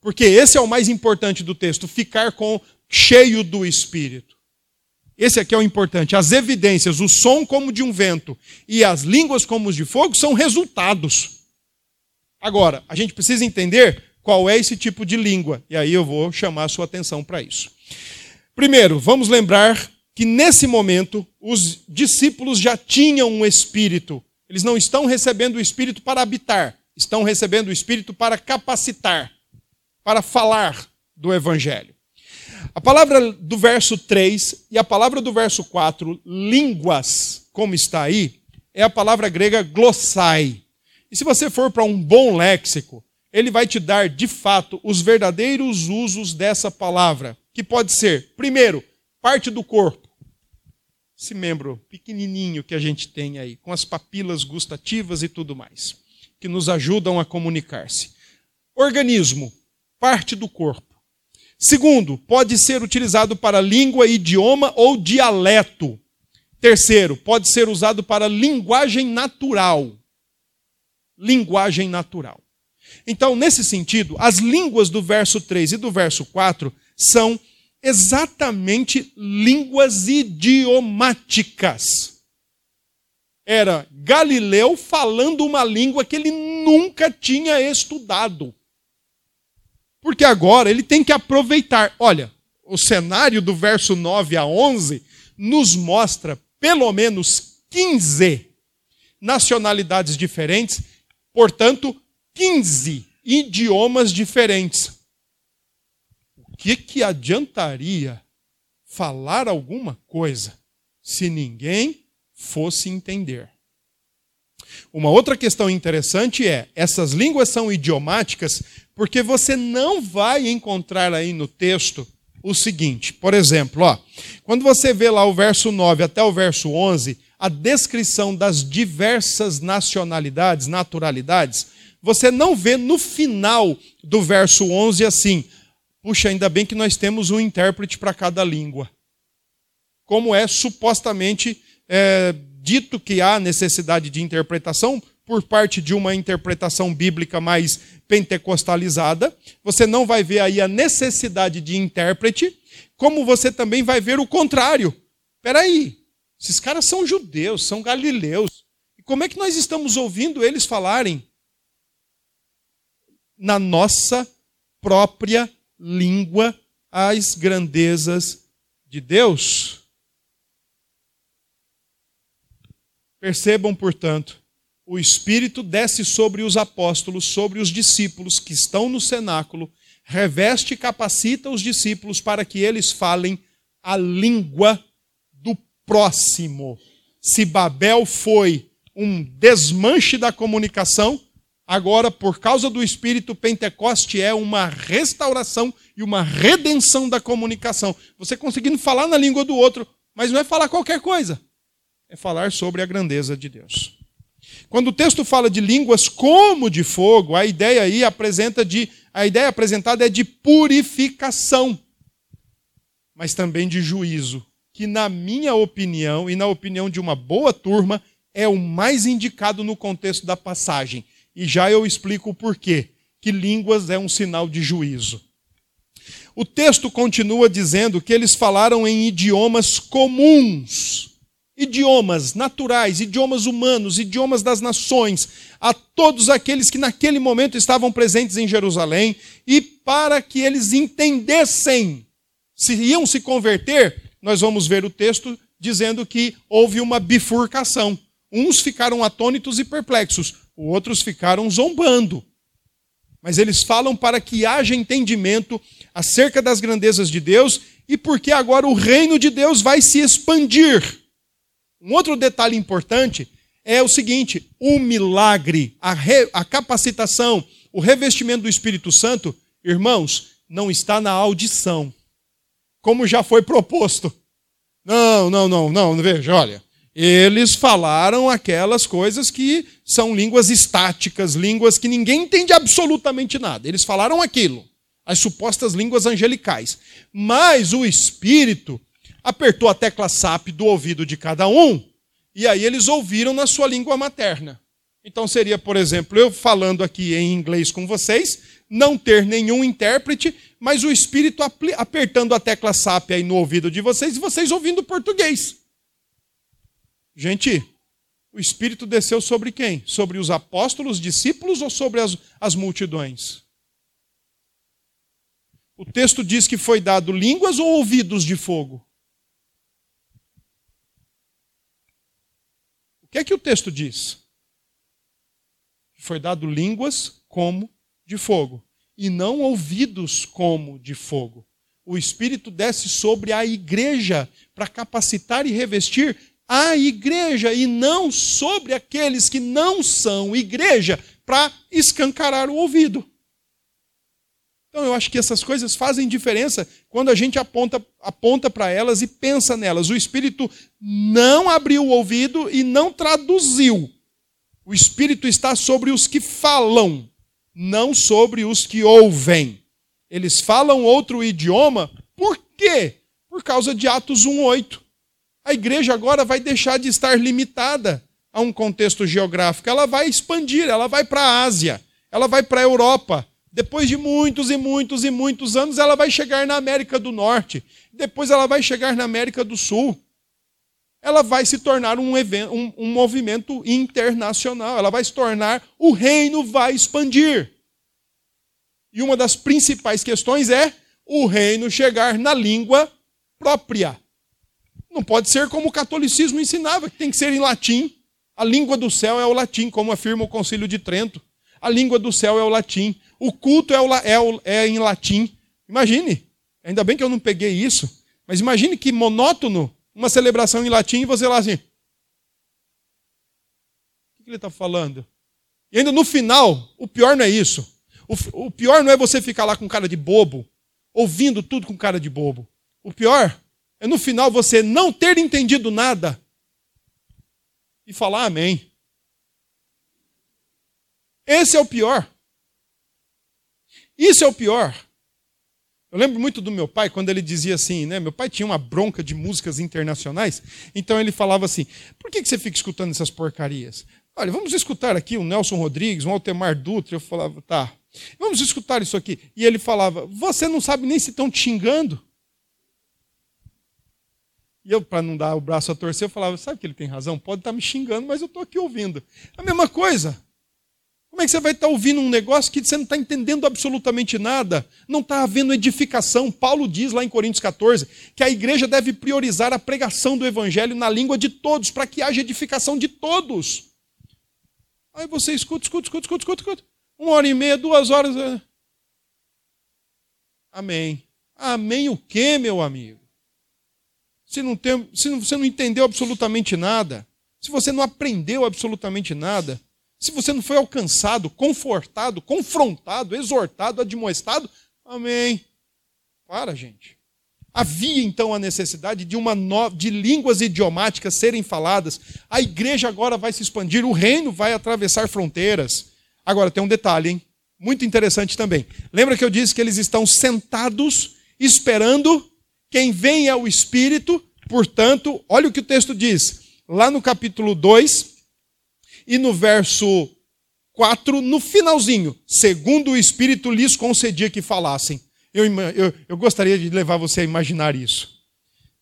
Porque esse é o mais importante do texto, ficar com cheio do Espírito. Esse aqui é o importante. As evidências, o som como de um vento e as línguas como de fogo são resultados. Agora, a gente precisa entender qual é esse tipo de língua. E aí eu vou chamar a sua atenção para isso. Primeiro, vamos lembrar que nesse momento os discípulos já tinham um espírito. Eles não estão recebendo o espírito para habitar, estão recebendo o espírito para capacitar, para falar do evangelho. A palavra do verso 3 e a palavra do verso 4, línguas, como está aí, é a palavra grega glossai. E se você for para um bom léxico, ele vai te dar, de fato, os verdadeiros usos dessa palavra, que pode ser, primeiro, parte do corpo. Esse membro pequenininho que a gente tem aí, com as papilas gustativas e tudo mais, que nos ajudam a comunicar-se. Organismo, parte do corpo. Segundo, pode ser utilizado para língua, idioma ou dialeto. Terceiro, pode ser usado para linguagem natural. Linguagem natural. Então, nesse sentido, as línguas do verso 3 e do verso 4 são exatamente línguas idiomáticas. Era Galileu falando uma língua que ele nunca tinha estudado. Porque agora ele tem que aproveitar. Olha, o cenário do verso 9 a 11 nos mostra pelo menos 15 nacionalidades diferentes, portanto, 15 idiomas diferentes. O que, que adiantaria falar alguma coisa se ninguém fosse entender? Uma outra questão interessante é: essas línguas são idiomáticas porque você não vai encontrar aí no texto o seguinte, por exemplo, ó, quando você vê lá o verso 9 até o verso 11, a descrição das diversas nacionalidades, naturalidades, você não vê no final do verso 11 assim: puxa, ainda bem que nós temos um intérprete para cada língua. Como é supostamente é, dito que há necessidade de interpretação por parte de uma interpretação bíblica mais pentecostalizada, você não vai ver aí a necessidade de intérprete, como você também vai ver o contrário. Espera aí, esses caras são judeus, são galileus. E como é que nós estamos ouvindo eles falarem na nossa própria língua as grandezas de Deus. Percebam, portanto, o Espírito desce sobre os apóstolos, sobre os discípulos que estão no cenáculo, reveste e capacita os discípulos para que eles falem a língua do próximo. Se Babel foi um desmanche da comunicação, Agora, por causa do Espírito, Pentecoste é uma restauração e uma redenção da comunicação. Você conseguindo falar na língua do outro, mas não é falar qualquer coisa, é falar sobre a grandeza de Deus. Quando o texto fala de línguas como de fogo, a ideia aí apresenta de a ideia apresentada é de purificação, mas também de juízo, que na minha opinião e na opinião de uma boa turma é o mais indicado no contexto da passagem e já eu explico o porquê. que línguas é um sinal de juízo. O texto continua dizendo que eles falaram em idiomas comuns, idiomas naturais, idiomas humanos, idiomas das nações, a todos aqueles que naquele momento estavam presentes em Jerusalém, e para que eles entendessem se iam se converter, nós vamos ver o texto dizendo que houve uma bifurcação. Uns ficaram atônitos e perplexos, outros ficaram zombando. Mas eles falam para que haja entendimento acerca das grandezas de Deus e porque agora o reino de Deus vai se expandir. Um outro detalhe importante é o seguinte: o milagre, a, re, a capacitação, o revestimento do Espírito Santo, irmãos, não está na audição, como já foi proposto. Não, não, não, não, veja, olha. Eles falaram aquelas coisas que são línguas estáticas, línguas que ninguém entende absolutamente nada. Eles falaram aquilo, as supostas línguas angelicais. Mas o Espírito apertou a tecla SAP do ouvido de cada um, e aí eles ouviram na sua língua materna. Então seria, por exemplo, eu falando aqui em inglês com vocês, não ter nenhum intérprete, mas o Espírito apertando a tecla SAP aí no ouvido de vocês e vocês ouvindo português. Gente, o Espírito desceu sobre quem? Sobre os apóstolos, discípulos ou sobre as, as multidões? O texto diz que foi dado línguas ou ouvidos de fogo? O que é que o texto diz? Foi dado línguas como de fogo, e não ouvidos como de fogo. O Espírito desce sobre a igreja para capacitar e revestir a igreja, e não sobre aqueles que não são igreja, para escancarar o ouvido. Então eu acho que essas coisas fazem diferença quando a gente aponta aponta para elas e pensa nelas. O Espírito não abriu o ouvido e não traduziu. O Espírito está sobre os que falam, não sobre os que ouvem. Eles falam outro idioma, por quê? Por causa de Atos 1:8. A igreja agora vai deixar de estar limitada a um contexto geográfico, ela vai expandir, ela vai para a Ásia, ela vai para a Europa, depois de muitos e muitos e muitos anos, ela vai chegar na América do Norte. Depois ela vai chegar na América do Sul. Ela vai se tornar um, evento, um, um movimento internacional. Ela vai se tornar, o reino vai expandir. E uma das principais questões é o reino chegar na língua própria. Não pode ser como o catolicismo ensinava, que tem que ser em latim. A língua do céu é o latim, como afirma o Concílio de Trento. A língua do céu é o latim. O culto é, o, é, o, é em latim. Imagine. Ainda bem que eu não peguei isso. Mas imagine que monótono uma celebração em latim e você lá assim. O que ele está falando? E ainda no final, o pior não é isso. O, o pior não é você ficar lá com cara de bobo, ouvindo tudo com cara de bobo. O pior é no final você não ter entendido nada e falar amém. Esse é o pior. Isso é o pior. Eu lembro muito do meu pai quando ele dizia assim, né? Meu pai tinha uma bronca de músicas internacionais, então ele falava assim: por que você fica escutando essas porcarias? Olha, vamos escutar aqui o Nelson Rodrigues, o Altemar Dutra. Eu falava, tá. Vamos escutar isso aqui. E ele falava: você não sabe nem se estão te xingando. E eu, para não dar o braço a torcer, eu falava: sabe que ele tem razão? Pode estar tá me xingando, mas eu estou aqui ouvindo. A mesma coisa. Como é que você vai estar ouvindo um negócio que você não está entendendo absolutamente nada? Não está havendo edificação. Paulo diz lá em Coríntios 14 que a igreja deve priorizar a pregação do evangelho na língua de todos, para que haja edificação de todos. Aí você escuta, escuta, escuta, escuta, escuta, escuta. Uma hora e meia, duas horas. É. Amém. Amém o quê, meu amigo? Se, não tem, se você não entendeu absolutamente nada, se você não aprendeu absolutamente nada, se você não foi alcançado, confortado, confrontado, exortado, admoestado, amém. Para, gente. Havia então a necessidade de uma no... de línguas idiomáticas serem faladas. A igreja agora vai se expandir, o reino vai atravessar fronteiras. Agora tem um detalhe, hein? Muito interessante também. Lembra que eu disse que eles estão sentados esperando quem vem é o Espírito, portanto, olha o que o texto diz. Lá no capítulo 2, e no verso 4, no finalzinho, segundo o Espírito lhes concedia que falassem. Eu, eu, eu gostaria de levar você a imaginar isso.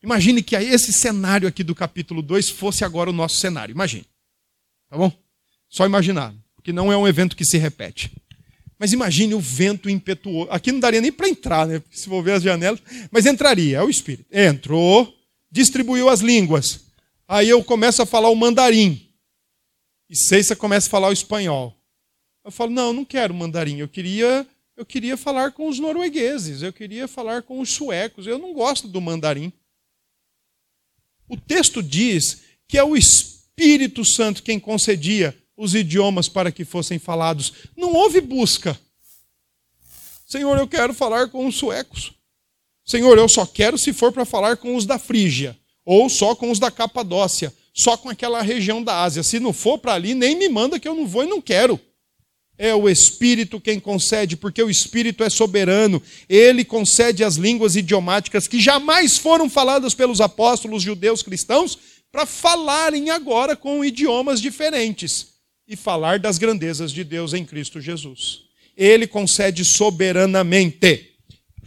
Imagine que esse cenário aqui do capítulo 2 fosse agora o nosso cenário. Imagine. Tá bom? Só imaginar, porque não é um evento que se repete. Mas imagine o vento impetuoso. Aqui não daria nem para entrar, né? Porque se for ver as janelas, mas entraria, é o Espírito. Entrou, distribuiu as línguas. Aí eu começo a falar o mandarim. E Ceissa começa a falar o espanhol. Eu falo, não, não quero mandarim. Eu queria, eu queria falar com os noruegueses. Eu queria falar com os suecos. Eu não gosto do mandarim. O texto diz que é o Espírito Santo quem concedia os idiomas para que fossem falados. Não houve busca. Senhor, eu quero falar com os suecos. Senhor, eu só quero se for para falar com os da Frígia, ou só com os da Capadócia, só com aquela região da Ásia. Se não for para ali, nem me manda que eu não vou e não quero. É o Espírito quem concede, porque o Espírito é soberano. Ele concede as línguas idiomáticas que jamais foram faladas pelos apóstolos judeus cristãos para falarem agora com idiomas diferentes e falar das grandezas de Deus em Cristo Jesus. Ele concede soberanamente.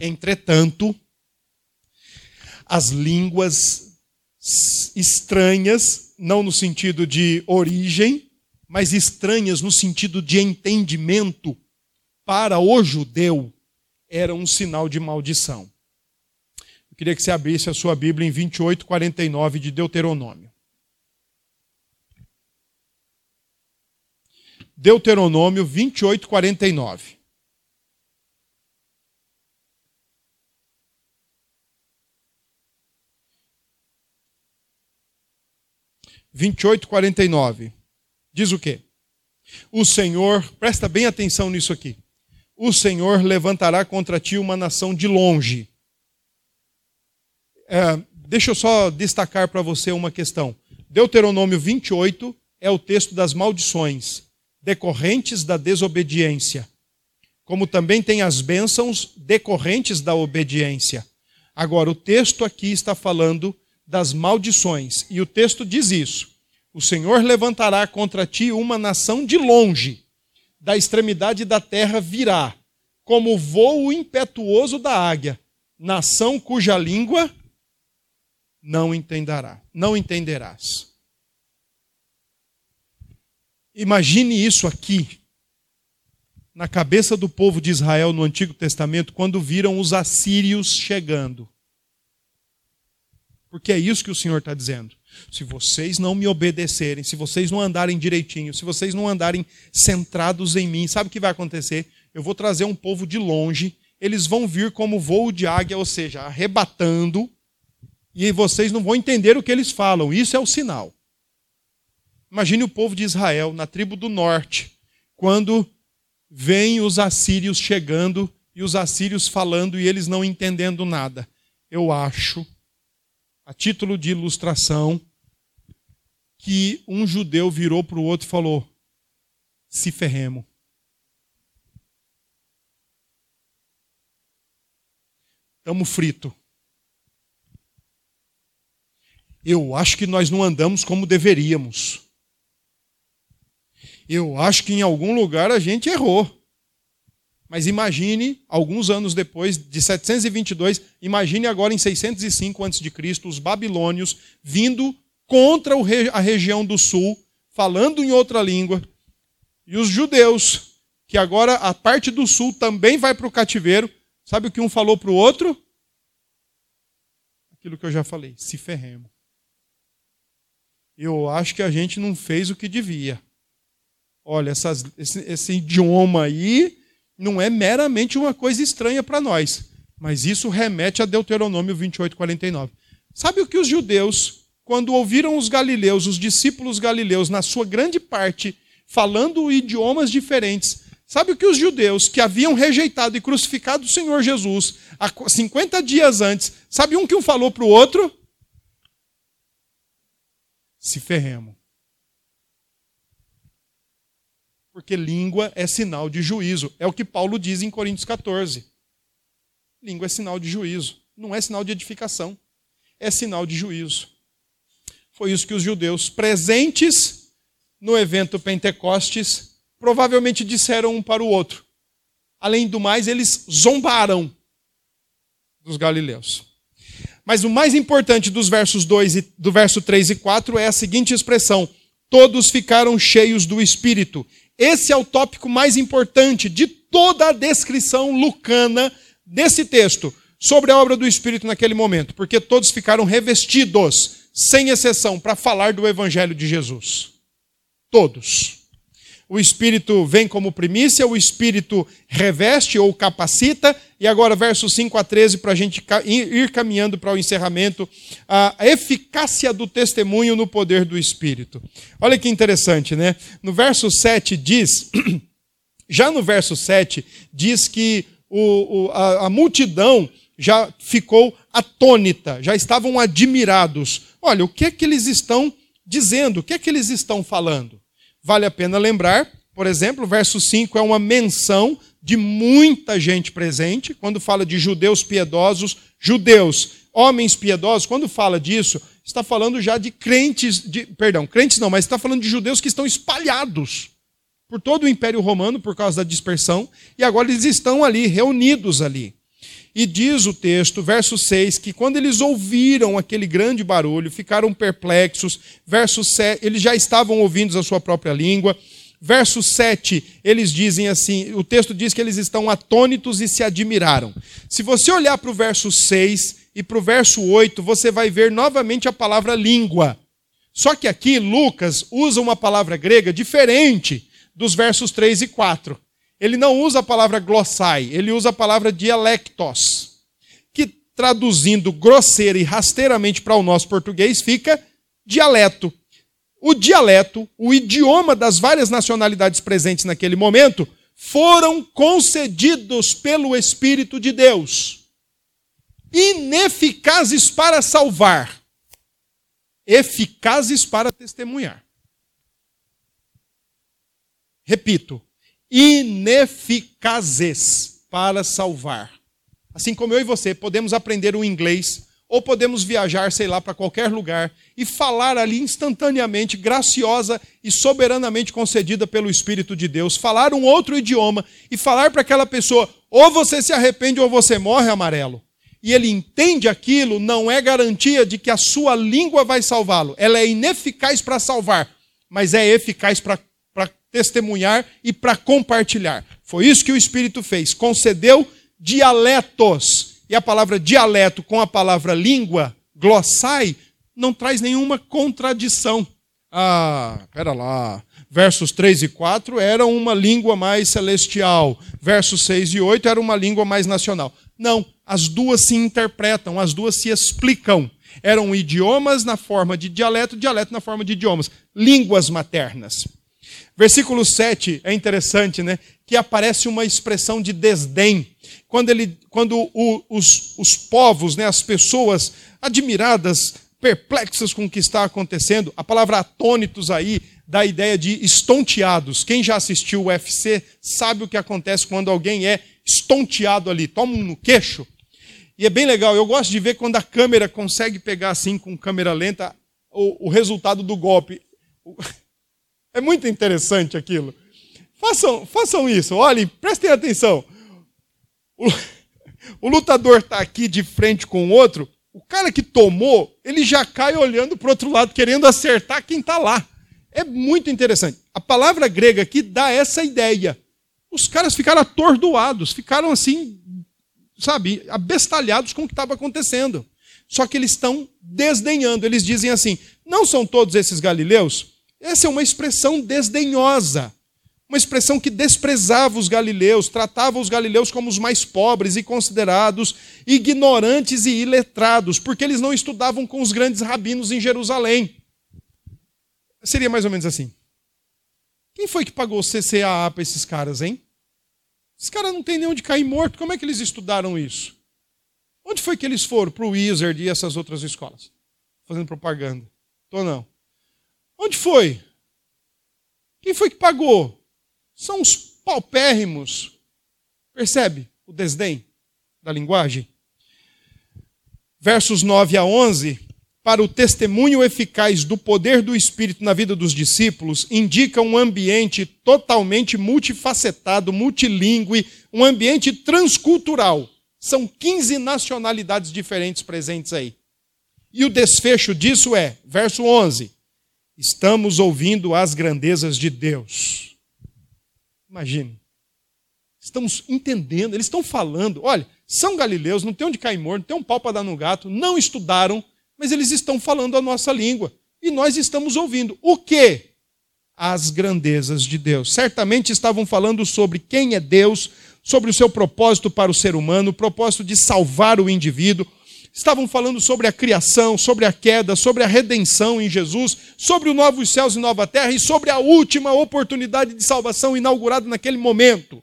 Entretanto, as línguas estranhas, não no sentido de origem, mas estranhas no sentido de entendimento, para o judeu, era um sinal de maldição. Eu queria que você abrisse a sua Bíblia em 28, 49 de Deuteronômio. Deuteronômio 28, 49. Vinte e oito, quarenta e nove. Diz o quê? O Senhor, presta bem atenção nisso aqui. O Senhor levantará contra ti uma nação de longe. É, deixa eu só destacar para você uma questão. Deuteronômio 28 é o texto das maldições decorrentes da desobediência, como também tem as bênçãos decorrentes da obediência. Agora, o texto aqui está falando das maldições, e o texto diz isso: O Senhor levantará contra ti uma nação de longe, da extremidade da terra virá, como o voo impetuoso da águia, nação cuja língua não entenderá, não entenderás. Imagine isso aqui, na cabeça do povo de Israel no Antigo Testamento, quando viram os assírios chegando. Porque é isso que o Senhor está dizendo. Se vocês não me obedecerem, se vocês não andarem direitinho, se vocês não andarem centrados em mim, sabe o que vai acontecer? Eu vou trazer um povo de longe, eles vão vir como voo de águia, ou seja, arrebatando, e vocês não vão entender o que eles falam. Isso é o sinal. Imagine o povo de Israel, na tribo do norte, quando vêm os assírios chegando e os assírios falando e eles não entendendo nada. Eu acho, a título de ilustração, que um judeu virou para o outro e falou: se ferremos. Estamos frito. Eu acho que nós não andamos como deveríamos. Eu acho que em algum lugar a gente errou. Mas imagine, alguns anos depois, de 722, imagine agora em 605 a.C., os babilônios vindo contra a região do sul, falando em outra língua, e os judeus, que agora a parte do sul também vai para o cativeiro, sabe o que um falou para o outro? Aquilo que eu já falei, se ferremos. Eu acho que a gente não fez o que devia olha, essas, esse, esse idioma aí não é meramente uma coisa estranha para nós, mas isso remete a Deuteronômio 28, 49. Sabe o que os judeus, quando ouviram os galileus, os discípulos galileus, na sua grande parte, falando idiomas diferentes, sabe o que os judeus que haviam rejeitado e crucificado o Senhor Jesus há 50 dias antes, sabe um que um falou para o outro? Se ferremos. Porque língua é sinal de juízo. É o que Paulo diz em Coríntios 14. Língua é sinal de juízo, não é sinal de edificação, é sinal de juízo. Foi isso que os judeus presentes no evento Pentecostes provavelmente disseram um para o outro. Além do mais, eles zombaram dos galileus. Mas o mais importante dos versos 2 e do verso 3 e 4 é a seguinte expressão: todos ficaram cheios do espírito. Esse é o tópico mais importante de toda a descrição lucana desse texto sobre a obra do espírito naquele momento, porque todos ficaram revestidos, sem exceção, para falar do evangelho de Jesus. Todos o Espírito vem como primícia, o Espírito reveste ou capacita, e agora versos 5 a 13, para a gente ir caminhando para o encerramento, a eficácia do testemunho no poder do Espírito. Olha que interessante, né? No verso 7 diz, já no verso 7, diz que o, o, a, a multidão já ficou atônita, já estavam admirados. Olha, o que é que eles estão dizendo? O que é que eles estão falando? Vale a pena lembrar, por exemplo, o verso 5 é uma menção de muita gente presente, quando fala de judeus piedosos, judeus, homens piedosos, quando fala disso, está falando já de crentes, de, perdão, crentes não, mas está falando de judeus que estão espalhados por todo o Império Romano por causa da dispersão, e agora eles estão ali, reunidos ali. E diz o texto, verso 6, que quando eles ouviram aquele grande barulho, ficaram perplexos. Verso 7, eles já estavam ouvindo a sua própria língua. Verso 7, eles dizem assim: o texto diz que eles estão atônitos e se admiraram. Se você olhar para o verso 6 e para o verso 8, você vai ver novamente a palavra língua. Só que aqui Lucas usa uma palavra grega diferente dos versos 3 e 4 ele não usa a palavra glossai, ele usa a palavra dialectos, que traduzindo grosseira e rasteiramente para o nosso português fica dialeto. O dialeto, o idioma das várias nacionalidades presentes naquele momento, foram concedidos pelo Espírito de Deus, ineficazes para salvar, eficazes para testemunhar. Repito, ineficazes para salvar. Assim como eu e você podemos aprender o inglês, ou podemos viajar, sei lá, para qualquer lugar e falar ali instantaneamente, graciosa e soberanamente concedida pelo Espírito de Deus, falar um outro idioma e falar para aquela pessoa: ou você se arrepende ou você morre amarelo. E ele entende aquilo, não é garantia de que a sua língua vai salvá-lo. Ela é ineficaz para salvar, mas é eficaz para testemunhar e para compartilhar. Foi isso que o Espírito fez. Concedeu dialetos. E a palavra dialeto com a palavra língua, glossai, não traz nenhuma contradição. Ah, pera lá. Versos 3 e 4 era uma língua mais celestial. Versos 6 e 8 era uma língua mais nacional. Não, as duas se interpretam, as duas se explicam. Eram idiomas na forma de dialeto, dialeto na forma de idiomas. Línguas maternas. Versículo 7 é interessante, né? Que aparece uma expressão de desdém. Quando, ele, quando o, os, os povos, né, as pessoas admiradas, perplexas com o que está acontecendo, a palavra atônitos aí dá a ideia de estonteados. Quem já assistiu o UFC sabe o que acontece quando alguém é estonteado ali, toma um no queixo. E é bem legal, eu gosto de ver quando a câmera consegue pegar assim com câmera lenta o, o resultado do golpe. É muito interessante aquilo. Façam, façam isso, olhem, prestem atenção. O, o lutador está aqui de frente com o outro, o cara que tomou, ele já cai olhando para o outro lado, querendo acertar quem está lá. É muito interessante. A palavra grega aqui dá essa ideia. Os caras ficaram atordoados, ficaram assim, sabe, abestalhados com o que estava acontecendo. Só que eles estão desdenhando. Eles dizem assim: não são todos esses galileus? Essa é uma expressão desdenhosa, uma expressão que desprezava os galileus, tratava os galileus como os mais pobres e considerados ignorantes e iletrados, porque eles não estudavam com os grandes rabinos em Jerusalém. Seria mais ou menos assim. Quem foi que pagou CCAA para esses caras, hein? Esses caras não têm nem onde cair morto, como é que eles estudaram isso? Onde foi que eles foram? Para o Wizard e essas outras escolas? Fazendo propaganda. Tô não. Onde foi? Quem foi que pagou? São os paupérrimos. Percebe o desdém da linguagem? Versos 9 a 11 para o testemunho eficaz do poder do Espírito na vida dos discípulos indica um ambiente totalmente multifacetado, multilingüe, um ambiente transcultural. São 15 nacionalidades diferentes presentes aí. E o desfecho disso é, verso 11: estamos ouvindo as grandezas de Deus. Imagine. Estamos entendendo, eles estão falando. Olha, são galileus, não tem onde cair morto, não tem um pau para dar no gato, não estudaram, mas eles estão falando a nossa língua. E nós estamos ouvindo. O que? As grandezas de Deus. Certamente estavam falando sobre quem é Deus, sobre o seu propósito para o ser humano, o propósito de salvar o indivíduo. Estavam falando sobre a criação, sobre a queda, sobre a redenção em Jesus, sobre o novos céus e nova terra e sobre a última oportunidade de salvação inaugurada naquele momento.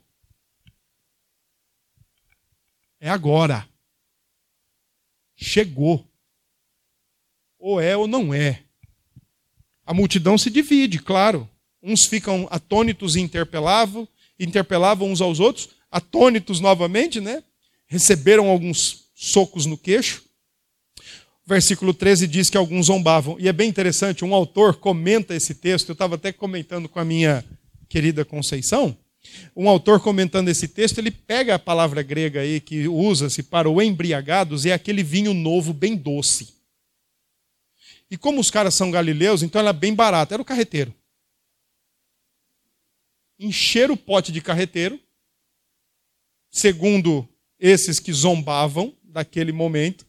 É agora. Chegou ou é ou não é. A multidão se divide, claro. Uns ficam atônitos e interpelavam, interpelavam uns aos outros, atônitos novamente, né? Receberam alguns socos no queixo. Versículo 13 diz que alguns zombavam. E é bem interessante, um autor comenta esse texto, eu estava até comentando com a minha querida Conceição. Um autor comentando esse texto, ele pega a palavra grega aí que usa-se para o embriagados, é aquele vinho novo bem doce. E como os caras são galileus, então ela é bem barata. Era o carreteiro. Encher o pote de carreteiro, segundo esses que zombavam daquele momento.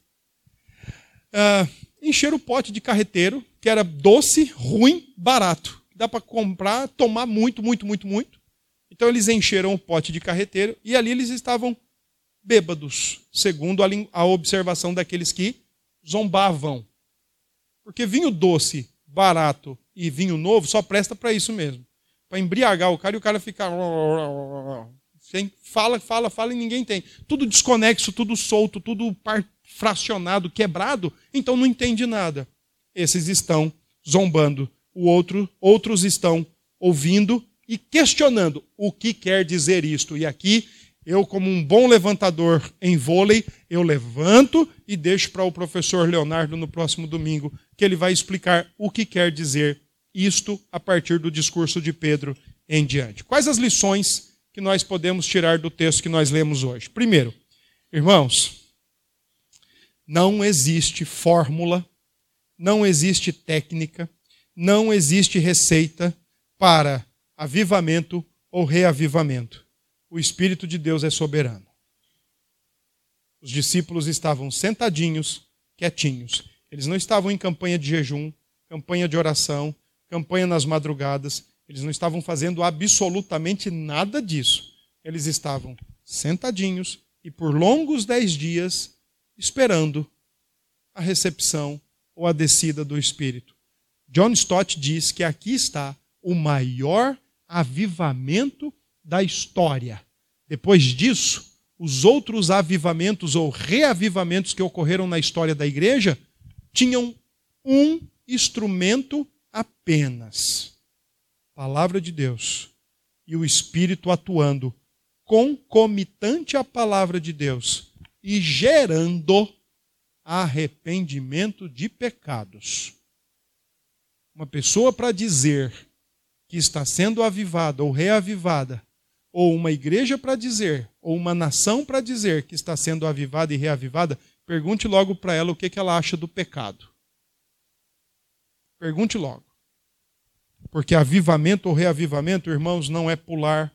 Uh, encher o pote de carreteiro, que era doce, ruim, barato. Dá para comprar, tomar muito, muito, muito, muito. Então eles encheram o pote de carreteiro e ali eles estavam bêbados, segundo a observação daqueles que zombavam. Porque vinho doce, barato e vinho novo só presta para isso mesmo. Para embriagar o cara e o cara ficar. Fala, fala, fala e ninguém tem. Tudo desconexo, tudo solto, tudo fracionado, quebrado, então não entende nada. Esses estão zombando. O outro, outros estão ouvindo e questionando o que quer dizer isto. E aqui eu, como um bom levantador em vôlei, eu levanto e deixo para o professor Leonardo no próximo domingo, que ele vai explicar o que quer dizer isto a partir do discurso de Pedro em diante. Quais as lições que nós podemos tirar do texto que nós lemos hoje? Primeiro, irmãos, não existe fórmula, não existe técnica, não existe receita para avivamento ou reavivamento o Espírito de Deus é soberano. Os discípulos estavam sentadinhos, quietinhos. Eles não estavam em campanha de jejum, campanha de oração, campanha nas madrugadas. Eles não estavam fazendo absolutamente nada disso. Eles estavam sentadinhos e por longos dez dias esperando a recepção ou a descida do Espírito. John Stott diz que aqui está o maior avivamento da história. Depois disso, os outros avivamentos ou reavivamentos que ocorreram na história da igreja tinham um instrumento apenas: palavra de Deus e o Espírito atuando concomitante à palavra de Deus e gerando arrependimento de pecados. Uma pessoa para dizer que está sendo avivada ou reavivada ou uma igreja para dizer, ou uma nação para dizer que está sendo avivada e reavivada, pergunte logo para ela o que, que ela acha do pecado. Pergunte logo. Porque avivamento ou reavivamento, irmãos, não é pular,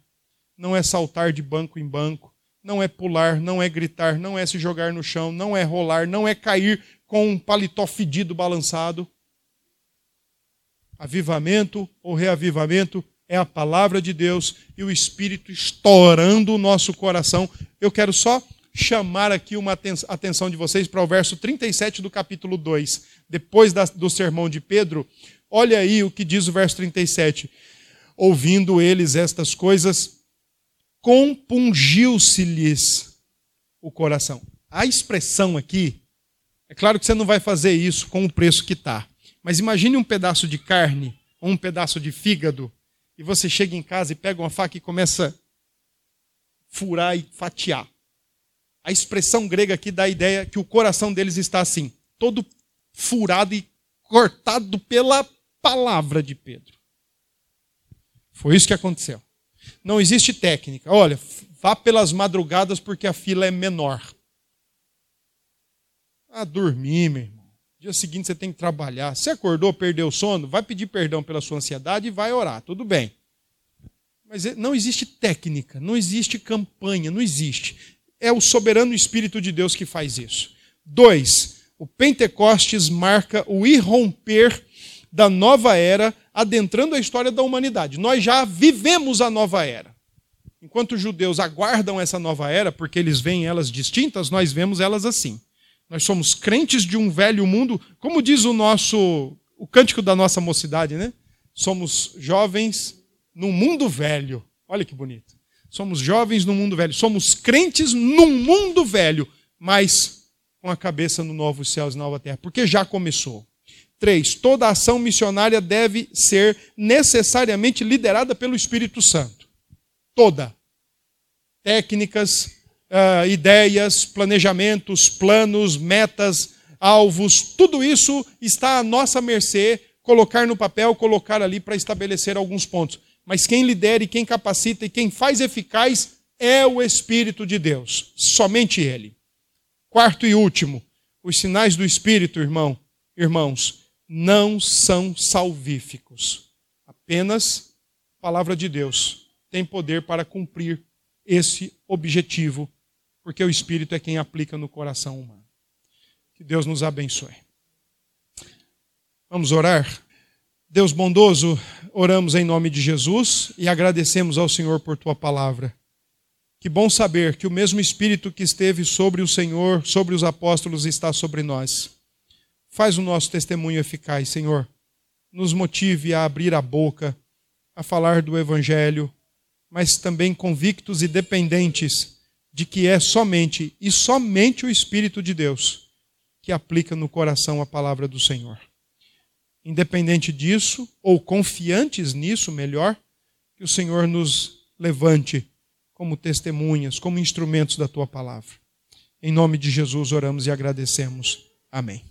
não é saltar de banco em banco, não é pular, não é gritar, não é se jogar no chão, não é rolar, não é cair com um paletó fedido balançado. Avivamento ou reavivamento é a palavra de Deus e o Espírito estourando o nosso coração. Eu quero só chamar aqui uma atenção de vocês para o verso 37 do capítulo 2, depois do sermão de Pedro. Olha aí o que diz o verso 37. Ouvindo eles estas coisas, compungiu-se-lhes o coração. A expressão aqui, é claro que você não vai fazer isso com o preço que está, mas imagine um pedaço de carne ou um pedaço de fígado e você chega em casa e pega uma faca e começa a furar e fatiar. A expressão grega aqui dá a ideia que o coração deles está assim, todo furado e cortado pela palavra de Pedro. Foi isso que aconteceu. Não existe técnica. Olha, vá pelas madrugadas porque a fila é menor. Ah, dormir, meu irmão. Dia seguinte você tem que trabalhar. Você acordou, perdeu o sono, vai pedir perdão pela sua ansiedade e vai orar. Tudo bem. Mas é, não existe técnica, não existe campanha, não existe. É o soberano Espírito de Deus que faz isso. Dois, o Pentecostes marca o irromper da nova era, adentrando a história da humanidade. Nós já vivemos a nova era. Enquanto os judeus aguardam essa nova era, porque eles veem elas distintas, nós vemos elas assim. Nós somos crentes de um velho mundo, como diz o nosso o cântico da nossa mocidade, né? Somos jovens num mundo velho. Olha que bonito. Somos jovens no mundo velho. Somos crentes num mundo velho, mas com a cabeça no novo céus e nova terra, porque já começou. Três, toda ação missionária deve ser necessariamente liderada pelo Espírito Santo. Toda. Técnicas, uh, ideias, planejamentos, planos, metas, alvos, tudo isso está à nossa mercê, colocar no papel, colocar ali para estabelecer alguns pontos mas quem lidera e quem capacita e quem faz eficaz é o Espírito de Deus, somente Ele. Quarto e último, os sinais do Espírito, irmão, irmãos, não são salvíficos. Apenas a palavra de Deus tem poder para cumprir esse objetivo, porque o Espírito é quem aplica no coração humano. Que Deus nos abençoe. Vamos orar? Deus bondoso, oramos em nome de Jesus e agradecemos ao Senhor por tua palavra. Que bom saber que o mesmo Espírito que esteve sobre o Senhor, sobre os apóstolos, está sobre nós. Faz o nosso testemunho eficaz, Senhor. Nos motive a abrir a boca, a falar do Evangelho, mas também convictos e dependentes de que é somente e somente o Espírito de Deus que aplica no coração a palavra do Senhor. Independente disso, ou confiantes nisso, melhor, que o Senhor nos levante como testemunhas, como instrumentos da tua palavra. Em nome de Jesus oramos e agradecemos. Amém.